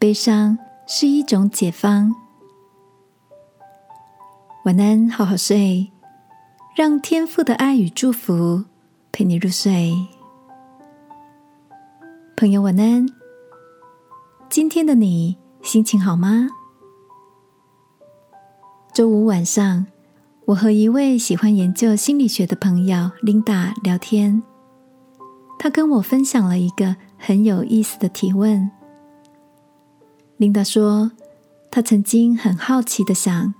悲伤是一种解放。晚安，好好睡，让天父的爱与祝福陪你入睡。朋友，晚安。今天的你心情好吗？周五晚上，我和一位喜欢研究心理学的朋友琳达聊天，她跟我分享了一个很有意思的提问。琳达说，她曾经很好奇的想，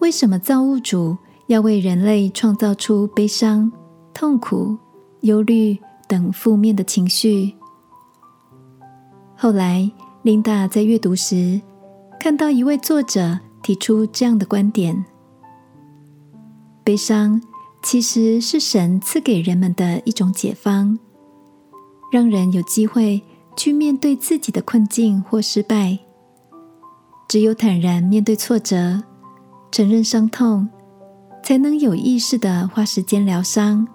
为什么造物主要为人类创造出悲伤、痛苦、忧虑等负面的情绪？后来，琳达在阅读时看到一位作者提出这样的观点：悲伤其实是神赐给人们的一种解方，让人有机会去面对自己的困境或失败。只有坦然面对挫折，承认伤痛，才能有意识的花时间疗伤，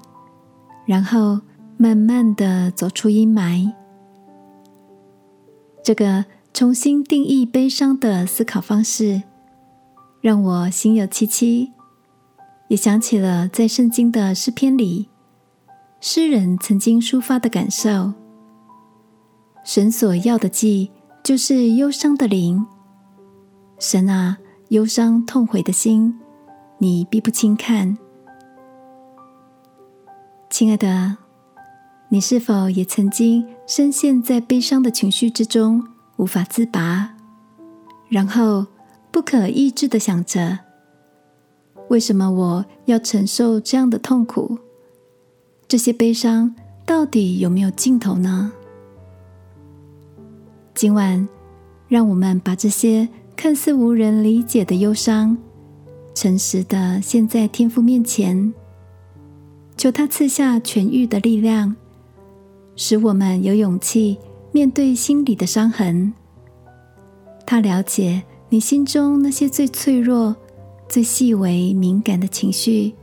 然后慢慢的走出阴霾。这个重新定义悲伤的思考方式，让我心有戚戚，也想起了在圣经的诗篇里，诗人曾经抒发的感受：神所要的祭，就是忧伤的灵。神啊，忧伤痛悔的心，你必不轻看。亲爱的。你是否也曾经深陷在悲伤的情绪之中，无法自拔，然后不可抑制的想着：为什么我要承受这样的痛苦？这些悲伤到底有没有尽头呢？今晚，让我们把这些看似无人理解的忧伤，诚实的献在天父面前，求他赐下痊愈的力量。使我们有勇气面对心里的伤痕。他了解你心中那些最脆弱、最细微、敏感的情绪，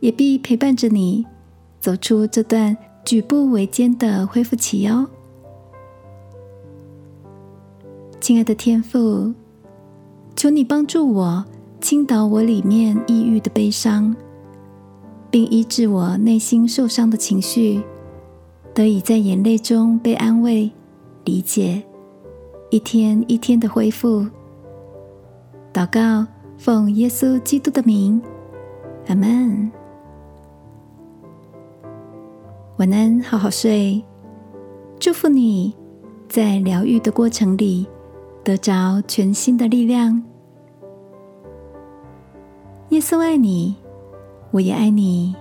也必陪伴着你走出这段举步维艰的恢复期哦。亲爱的天父，求你帮助我倾倒我里面抑郁的悲伤，并医治我内心受伤的情绪。得以在眼泪中被安慰、理解，一天一天的恢复。祷告，奉耶稣基督的名，阿门。晚安，好好睡。祝福你在疗愈的过程里得着全新的力量。耶稣爱你，我也爱你。